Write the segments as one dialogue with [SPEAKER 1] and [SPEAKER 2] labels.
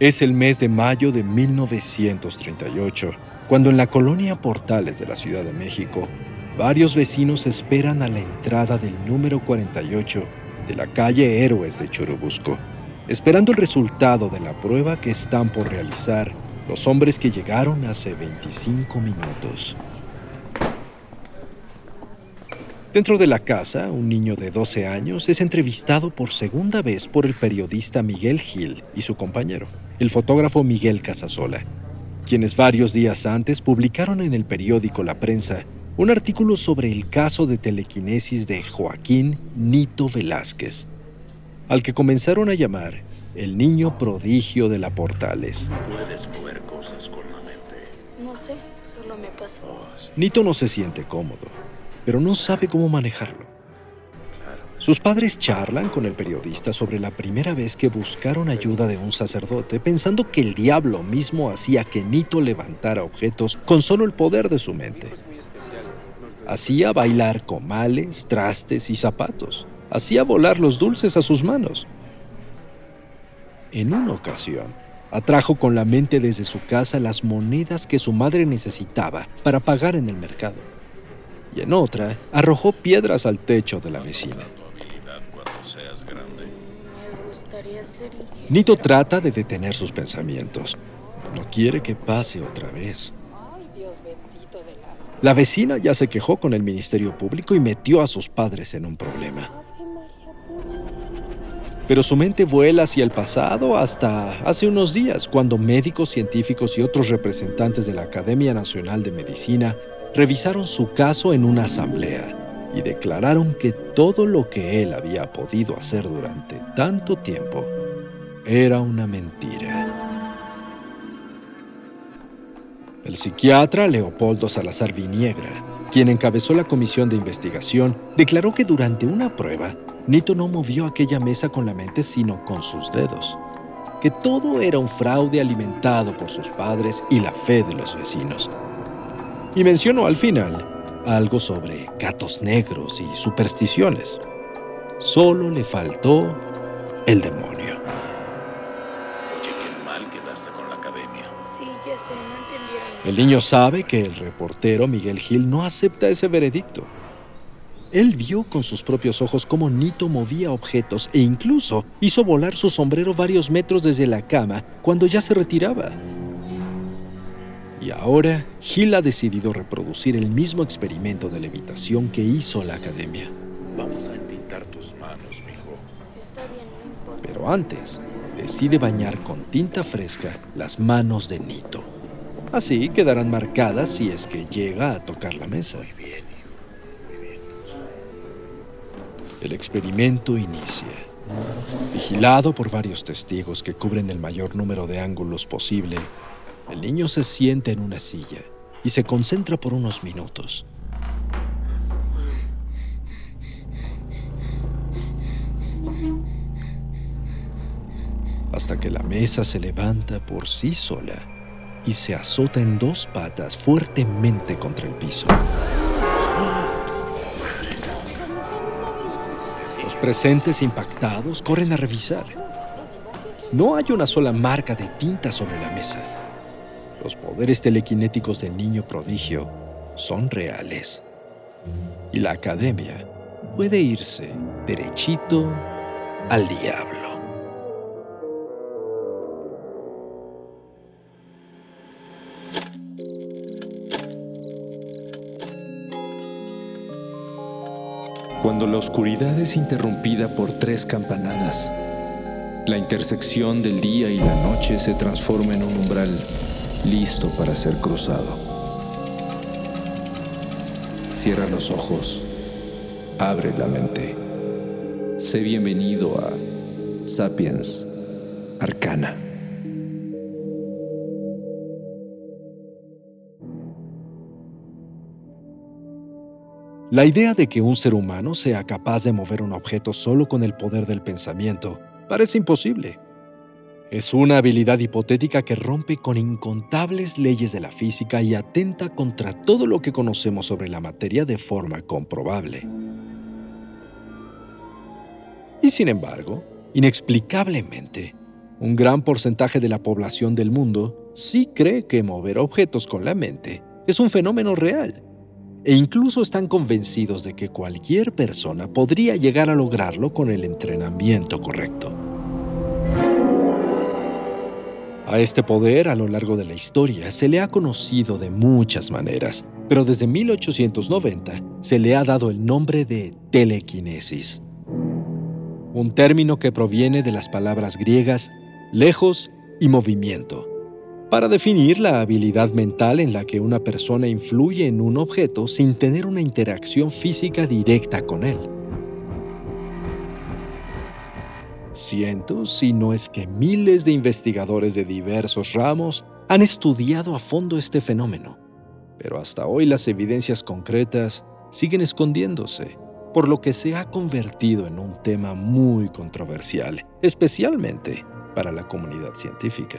[SPEAKER 1] Es el mes de mayo de 1938, cuando en la colonia Portales de la Ciudad de México, varios vecinos esperan a la entrada del número 48 de la calle Héroes de Churubusco, esperando el resultado de la prueba que están por realizar los hombres que llegaron hace 25 minutos. Dentro de la casa, un niño de 12 años es entrevistado por segunda vez por el periodista Miguel Gil y su compañero, el fotógrafo Miguel Casasola, quienes varios días antes publicaron en el periódico La Prensa un artículo sobre el caso de telequinesis de Joaquín Nito Velázquez, al que comenzaron a llamar el niño prodigio de la Portales.
[SPEAKER 2] Puedes mover cosas con la mente.
[SPEAKER 3] No sé, solo me pasó.
[SPEAKER 1] Nito no se siente cómodo pero no sabe cómo manejarlo. Sus padres charlan con el periodista sobre la primera vez que buscaron ayuda de un sacerdote, pensando que el diablo mismo hacía que Nito levantara objetos con solo el poder de su mente. Hacía bailar comales, trastes y zapatos. Hacía volar los dulces a sus manos. En una ocasión, atrajo con la mente desde su casa las monedas que su madre necesitaba para pagar en el mercado y en otra arrojó piedras al techo de la vecina. Nito trata de detener sus pensamientos. No quiere que pase otra vez. La vecina ya se quejó con el Ministerio Público y metió a sus padres en un problema. Pero su mente vuela hacia el pasado hasta hace unos días, cuando médicos, científicos y otros representantes de la Academia Nacional de Medicina revisaron su caso en una asamblea y declararon que todo lo que él había podido hacer durante tanto tiempo era una mentira. El psiquiatra Leopoldo Salazar Viniegra, quien encabezó la comisión de investigación, declaró que durante una prueba, Nito no movió aquella mesa con la mente sino con sus dedos, que todo era un fraude alimentado por sus padres y la fe de los vecinos, y mencionó al final algo sobre gatos negros y supersticiones. Solo le faltó el demonio.
[SPEAKER 2] Oye, qué mal quedaste con la academia.
[SPEAKER 3] Sí, ya sé, no entendieron.
[SPEAKER 1] El niño sabe que el reportero Miguel Gil no acepta ese veredicto. Él vio con sus propios ojos cómo Nito movía objetos e incluso hizo volar su sombrero varios metros desde la cama cuando ya se retiraba. Y ahora, Gil ha decidido reproducir el mismo experimento de levitación que hizo la academia.
[SPEAKER 2] Vamos a entintar tus manos, mijo.
[SPEAKER 3] Está bien, no importa.
[SPEAKER 1] Pero antes, decide bañar con tinta fresca las manos de Nito. Así quedarán marcadas si es que llega a tocar la mesa.
[SPEAKER 2] Muy bien, hijo. Muy bien.
[SPEAKER 1] El experimento inicia. Vigilado por varios testigos que cubren el mayor número de ángulos posible, el niño se sienta en una silla y se concentra por unos minutos. Hasta que la mesa se levanta por sí sola y se azota en dos patas fuertemente contra el piso. Los presentes impactados corren a revisar. No hay una sola marca de tinta sobre la mesa. Los poderes telequinéticos del niño prodigio son reales. Y la academia puede irse derechito al diablo.
[SPEAKER 4] Cuando la oscuridad es interrumpida por tres campanadas, la intersección del día y la noche se transforma en un umbral listo para ser cruzado. Cierra los ojos, abre la mente. Sé bienvenido a Sapiens Arcana.
[SPEAKER 1] La idea de que un ser humano sea capaz de mover un objeto solo con el poder del pensamiento parece imposible. Es una habilidad hipotética que rompe con incontables leyes de la física y atenta contra todo lo que conocemos sobre la materia de forma comprobable. Y sin embargo, inexplicablemente, un gran porcentaje de la población del mundo sí cree que mover objetos con la mente es un fenómeno real e incluso están convencidos de que cualquier persona podría llegar a lograrlo con el entrenamiento correcto. A este poder a lo largo de la historia se le ha conocido de muchas maneras, pero desde 1890 se le ha dado el nombre de telequinesis, un término que proviene de las palabras griegas lejos y movimiento, para definir la habilidad mental en la que una persona influye en un objeto sin tener una interacción física directa con él. Cientos, si no es que miles de investigadores de diversos ramos han estudiado a fondo este fenómeno, pero hasta hoy las evidencias concretas siguen escondiéndose, por lo que se ha convertido en un tema muy controversial, especialmente para la comunidad científica.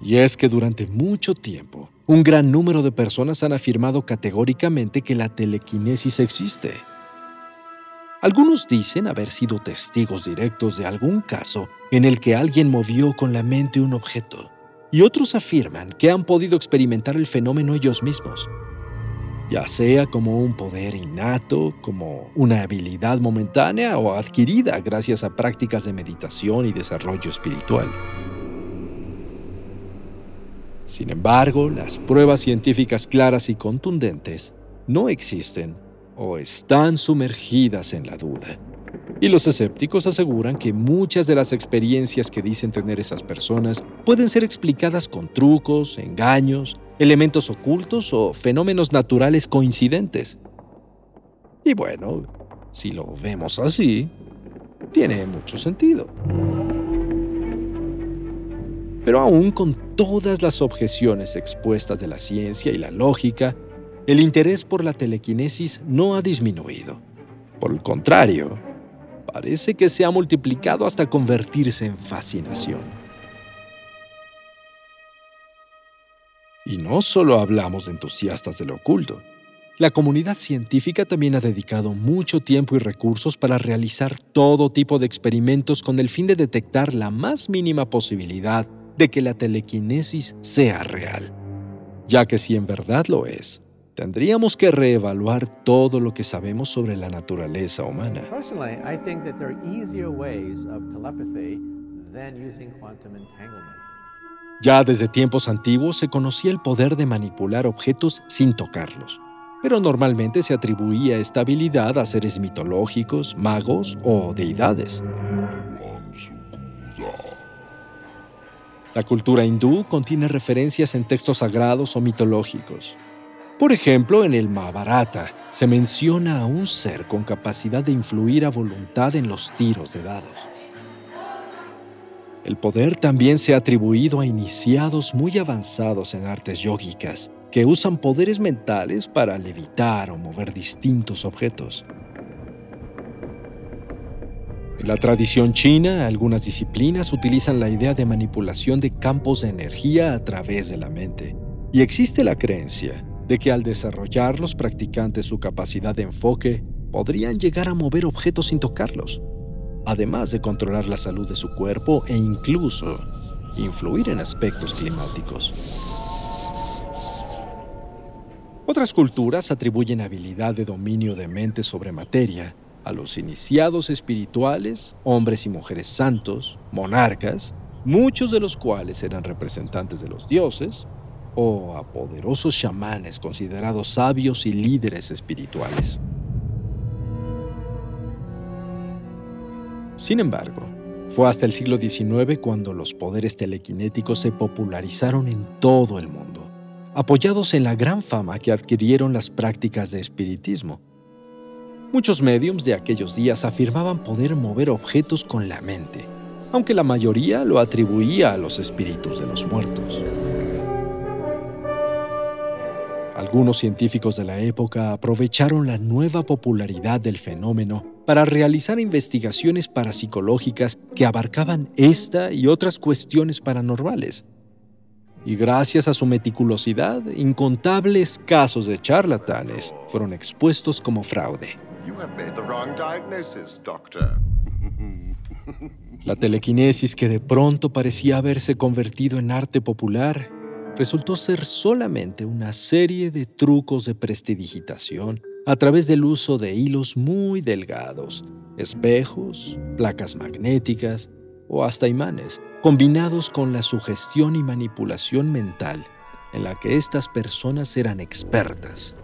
[SPEAKER 1] Y es que durante mucho tiempo, un gran número de personas han afirmado categóricamente que la telequinesis existe algunos dicen haber sido testigos directos de algún caso en el que alguien movió con la mente un objeto, y otros afirman que han podido experimentar el fenómeno ellos mismos, ya sea como un poder innato, como una habilidad momentánea o adquirida gracias a prácticas de meditación y desarrollo espiritual. Sin embargo, las pruebas científicas claras y contundentes no existen o están sumergidas en la duda. Y los escépticos aseguran que muchas de las experiencias que dicen tener esas personas pueden ser explicadas con trucos, engaños, elementos ocultos o fenómenos naturales coincidentes. Y bueno, si lo vemos así, tiene mucho sentido. Pero aún con todas las objeciones expuestas de la ciencia y la lógica, el interés por la telequinesis no ha disminuido. Por el contrario, parece que se ha multiplicado hasta convertirse en fascinación. Y no solo hablamos de entusiastas de lo oculto. La comunidad científica también ha dedicado mucho tiempo y recursos para realizar todo tipo de experimentos con el fin de detectar la más mínima posibilidad de que la telequinesis sea real. Ya que si en verdad lo es, tendríamos que reevaluar todo lo que sabemos sobre la naturaleza humana. Ya desde tiempos antiguos se conocía el poder de manipular objetos sin tocarlos, pero normalmente se atribuía esta habilidad a seres mitológicos, magos o deidades. La cultura hindú contiene referencias en textos sagrados o mitológicos, por ejemplo, en el Mahabharata se menciona a un ser con capacidad de influir a voluntad en los tiros de dados. El poder también se ha atribuido a iniciados muy avanzados en artes yógicas, que usan poderes mentales para levitar o mover distintos objetos. En la tradición china, algunas disciplinas utilizan la idea de manipulación de campos de energía a través de la mente, y existe la creencia de que al desarrollar los practicantes su capacidad de enfoque, podrían llegar a mover objetos sin tocarlos, además de controlar la salud de su cuerpo e incluso influir en aspectos climáticos. Otras culturas atribuyen habilidad de dominio de mente sobre materia a los iniciados espirituales, hombres y mujeres santos, monarcas, muchos de los cuales eran representantes de los dioses, o a poderosos chamanes considerados sabios y líderes espirituales. Sin embargo, fue hasta el siglo XIX cuando los poderes telequinéticos se popularizaron en todo el mundo, apoyados en la gran fama que adquirieron las prácticas de espiritismo. Muchos mediums de aquellos días afirmaban poder mover objetos con la mente, aunque la mayoría lo atribuía a los espíritus de los muertos. Algunos científicos de la época aprovecharon la nueva popularidad del fenómeno para realizar investigaciones parapsicológicas que abarcaban esta y otras cuestiones paranormales. Y gracias a su meticulosidad, incontables casos de charlatanes fueron expuestos como fraude. La telequinesis que de pronto parecía haberse convertido en arte popular resultó ser solamente una serie de trucos de prestidigitación a través del uso de hilos muy delgados, espejos, placas magnéticas o hasta imanes, combinados con la sugestión y manipulación mental en la que estas personas eran expertas.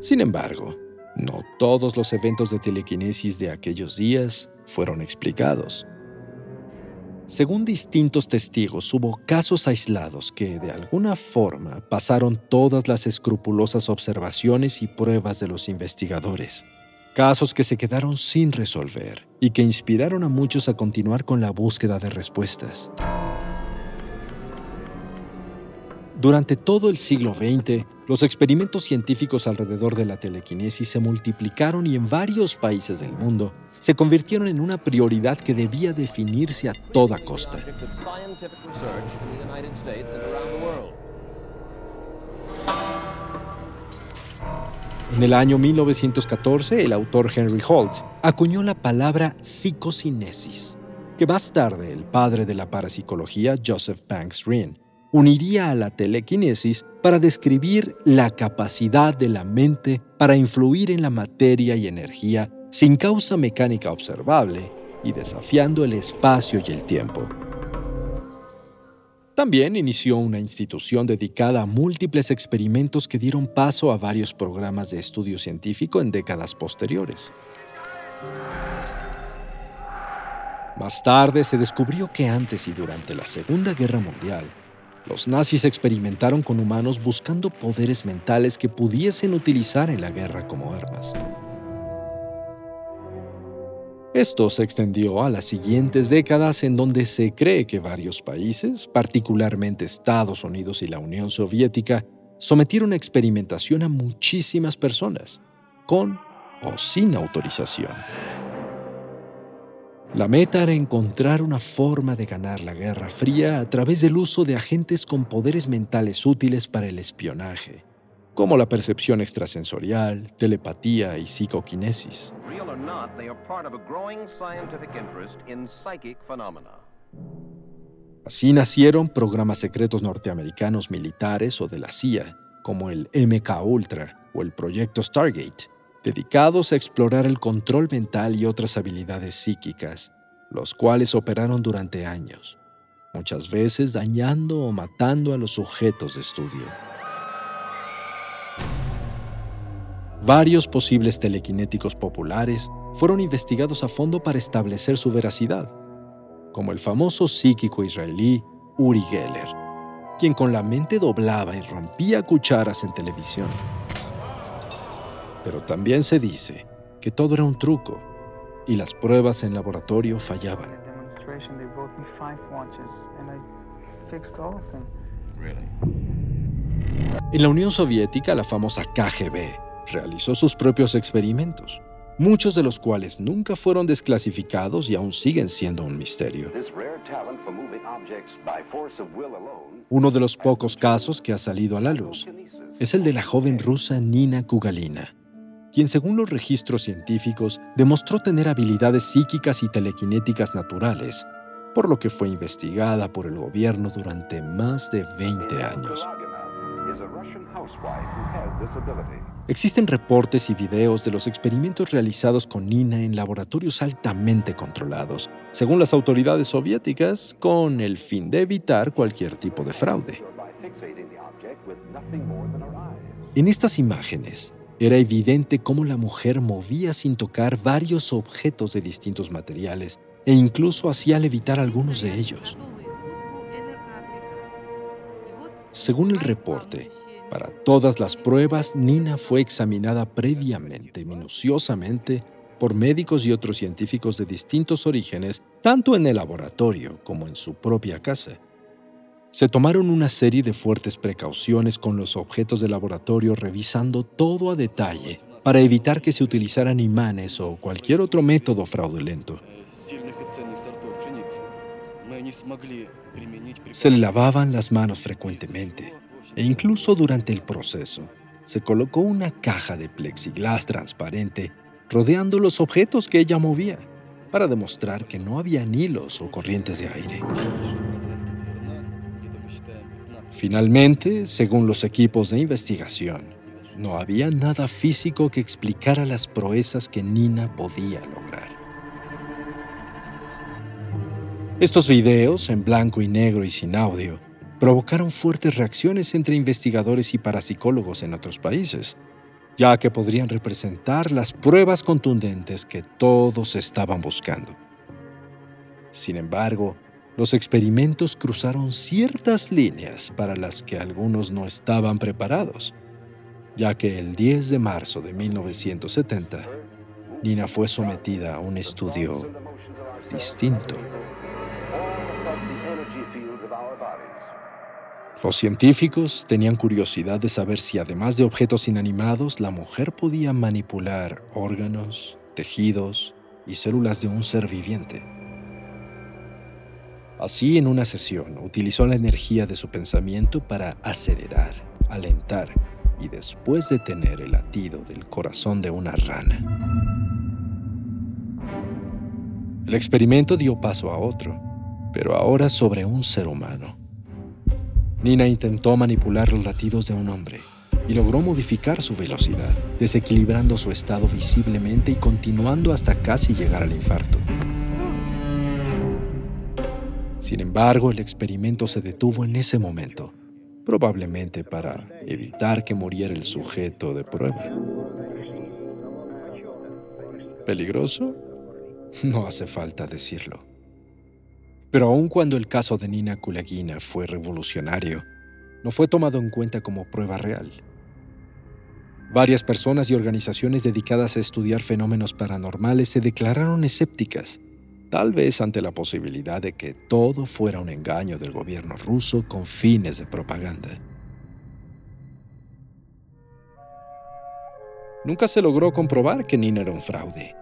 [SPEAKER 1] Sin embargo, no todos los eventos de telequinesis de aquellos días fueron explicados. Según distintos testigos, hubo casos aislados que, de alguna forma, pasaron todas las escrupulosas observaciones y pruebas de los investigadores. Casos que se quedaron sin resolver y que inspiraron a muchos a continuar con la búsqueda de respuestas. Durante todo el siglo XX, los experimentos científicos alrededor de la telequinesis se multiplicaron y en varios países del mundo se convirtieron en una prioridad que debía definirse a toda costa. En el año 1914, el autor Henry Holt acuñó la palabra psicocinesis, que más tarde el padre de la parapsicología, Joseph Banks Rhine, uniría a la telequinesis para describir la capacidad de la mente para influir en la materia y energía sin causa mecánica observable y desafiando el espacio y el tiempo. También inició una institución dedicada a múltiples experimentos que dieron paso a varios programas de estudio científico en décadas posteriores. Más tarde se descubrió que antes y durante la Segunda Guerra Mundial, los nazis experimentaron con humanos buscando poderes mentales que pudiesen utilizar en la guerra como armas. Esto se extendió a las siguientes décadas en donde se cree que varios países, particularmente Estados Unidos y la Unión Soviética, sometieron a experimentación a muchísimas personas, con o sin autorización. La meta era encontrar una forma de ganar la Guerra Fría a través del uso de agentes con poderes mentales útiles para el espionaje, como la percepción extrasensorial, telepatía y psicoquinesis. Así nacieron programas secretos norteamericanos militares o de la CIA, como el MK Ultra o el proyecto Stargate, dedicados a explorar el control mental y otras habilidades psíquicas, los cuales operaron durante años, muchas veces dañando o matando a los sujetos de estudio. Varios posibles telequinéticos populares fueron investigados a fondo para establecer su veracidad, como el famoso psíquico israelí Uri Geller, quien con la mente doblaba y rompía cucharas en televisión. Pero también se dice que todo era un truco y las pruebas en laboratorio fallaban. En la Unión Soviética, la famosa KGB realizó sus propios experimentos, muchos de los cuales nunca fueron desclasificados y aún siguen siendo un misterio. Uno de los pocos casos que ha salido a la luz es el de la joven rusa Nina Kugalina, quien según los registros científicos demostró tener habilidades psíquicas y telequinéticas naturales, por lo que fue investigada por el gobierno durante más de 20 años. Existen reportes y videos de los experimentos realizados con Nina en laboratorios altamente controlados, según las autoridades soviéticas, con el fin de evitar cualquier tipo de fraude. En estas imágenes, era evidente cómo la mujer movía sin tocar varios objetos de distintos materiales e incluso hacía levitar algunos de ellos. Según el reporte, para todas las pruebas, Nina fue examinada previamente, minuciosamente, por médicos y otros científicos de distintos orígenes, tanto en el laboratorio como en su propia casa se tomaron una serie de fuertes precauciones con los objetos de laboratorio revisando todo a detalle para evitar que se utilizaran imanes o cualquier otro método fraudulento. Se lavaban las manos frecuentemente e incluso durante el proceso se colocó una caja de plexiglas transparente rodeando los objetos que ella movía, para demostrar que no había hilos o corrientes de aire. Finalmente, según los equipos de investigación, no había nada físico que explicara las proezas que Nina podía lograr. Estos videos, en blanco y negro y sin audio, provocaron fuertes reacciones entre investigadores y parapsicólogos en otros países, ya que podrían representar las pruebas contundentes que todos estaban buscando. Sin embargo, los experimentos cruzaron ciertas líneas para las que algunos no estaban preparados, ya que el 10 de marzo de 1970, Nina fue sometida a un estudio distinto. Los científicos tenían curiosidad de saber si además de objetos inanimados, la mujer podía manipular órganos, tejidos y células de un ser viviente. Así, en una sesión, utilizó la energía de su pensamiento para acelerar, alentar y después detener el latido del corazón de una rana. El experimento dio paso a otro, pero ahora sobre un ser humano. Nina intentó manipular los latidos de un hombre y logró modificar su velocidad, desequilibrando su estado visiblemente y continuando hasta casi llegar al infarto. Sin embargo, el experimento se detuvo en ese momento, probablemente para evitar que muriera el sujeto de prueba. ¿Peligroso? No hace falta decirlo. Pero aun cuando el caso de Nina Kulagina fue revolucionario, no fue tomado en cuenta como prueba real. Varias personas y organizaciones dedicadas a estudiar fenómenos paranormales se declararon escépticas, tal vez ante la posibilidad de que todo fuera un engaño del gobierno ruso con fines de propaganda. Nunca se logró comprobar que Nina era un fraude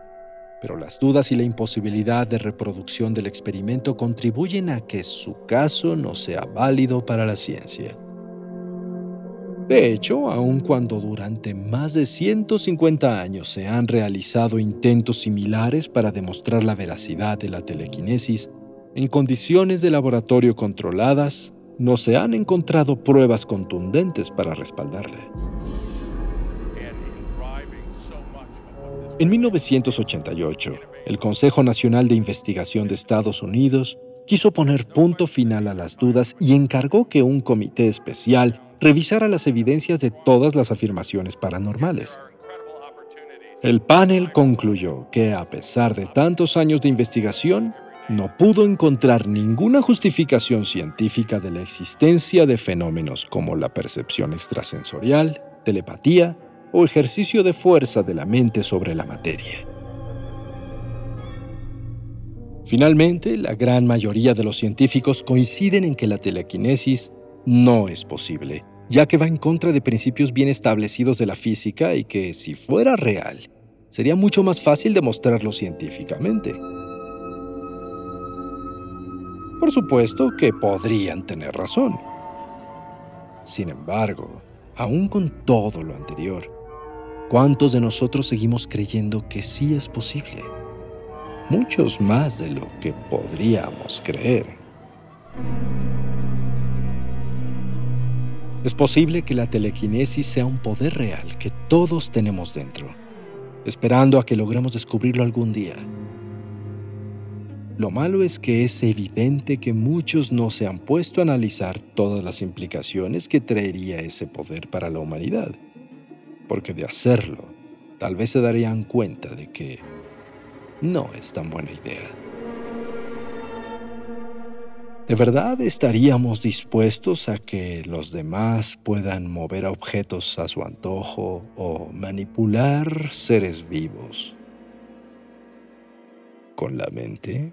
[SPEAKER 1] pero las dudas y la imposibilidad de reproducción del experimento contribuyen a que su caso no sea válido para la ciencia. De hecho, aun cuando durante más de 150 años se han realizado intentos similares para demostrar la veracidad de la telequinesis, en condiciones de laboratorio controladas, no se han encontrado pruebas contundentes para respaldarla. En 1988, el Consejo Nacional de Investigación de Estados Unidos quiso poner punto final a las dudas y encargó que un comité especial revisara las evidencias de todas las afirmaciones paranormales. El panel concluyó que a pesar de tantos años de investigación, no pudo encontrar ninguna justificación científica de la existencia de fenómenos como la percepción extrasensorial, telepatía o ejercicio de fuerza de la mente sobre la materia. Finalmente, la gran mayoría de los científicos coinciden en que la telequinesis no es posible, ya que va en contra de principios bien establecidos de la física y que, si fuera real, sería mucho más fácil demostrarlo científicamente. Por supuesto que podrían tener razón. Sin embargo, aún con todo lo anterior, ¿Cuántos de nosotros seguimos creyendo que sí es posible? Muchos más de lo que podríamos creer. Es posible que la telequinesis sea un poder real que todos tenemos dentro, esperando a que logremos descubrirlo algún día. Lo malo es que es evidente que muchos no se han puesto a analizar todas las implicaciones que traería ese poder para la humanidad porque de hacerlo, tal vez se darían cuenta de que no es tan buena idea. ¿De verdad estaríamos dispuestos a que los demás puedan mover objetos a su antojo o manipular seres vivos con la mente?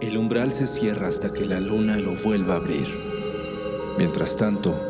[SPEAKER 4] El umbral se cierra hasta que la luna lo vuelva a abrir. Mientras tanto,